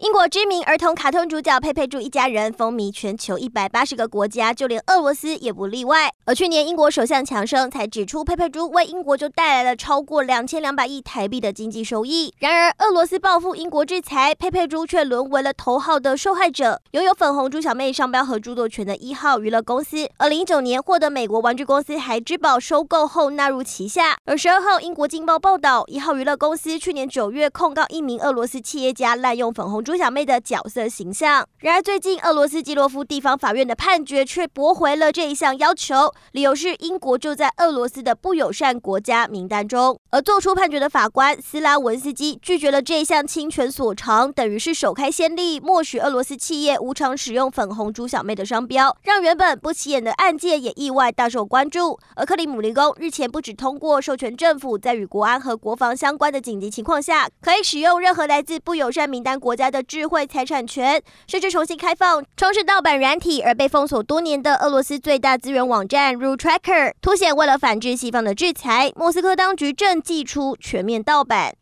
英国知名儿童卡通主角佩佩猪一家人风靡全球一百八十个国家，就连俄罗斯也不例外。而去年英国首相强生才指出，佩佩猪为英国就带来了超过两千两百亿台币的经济收益。然而，俄罗斯报复英国制裁，佩佩猪却沦为了头号的受害者。拥有粉红猪小妹商标和著作权的一号娱乐公司，二零一九年获得美国玩具公司孩之宝收购后纳入旗下。而十二号，英国《镜报》报道，一号娱乐公司去年九月控告一名俄罗斯企业家滥用粉红。猪小妹的角色形象。然而，最近俄罗斯基洛夫地方法院的判决却驳回了这一项要求，理由是英国就在俄罗斯的不友善国家名单中。而做出判决的法官斯拉文斯基拒绝了这一项侵权索偿，等于是首开先例，默许俄罗斯企业无偿使用粉红猪小妹的商标，让原本不起眼的案件也意外大受关注。而克里姆林宫日前不只通过授权政府在与国安和国防相关的紧急情况下，可以使用任何来自不友善名单国家的智慧财产权，甚至重新开放充斥盗版软体而被封锁多年的俄罗斯最大资源网站 RuTracker，凸显为了反制西方的制裁，莫斯科当局正祭出全面盗版。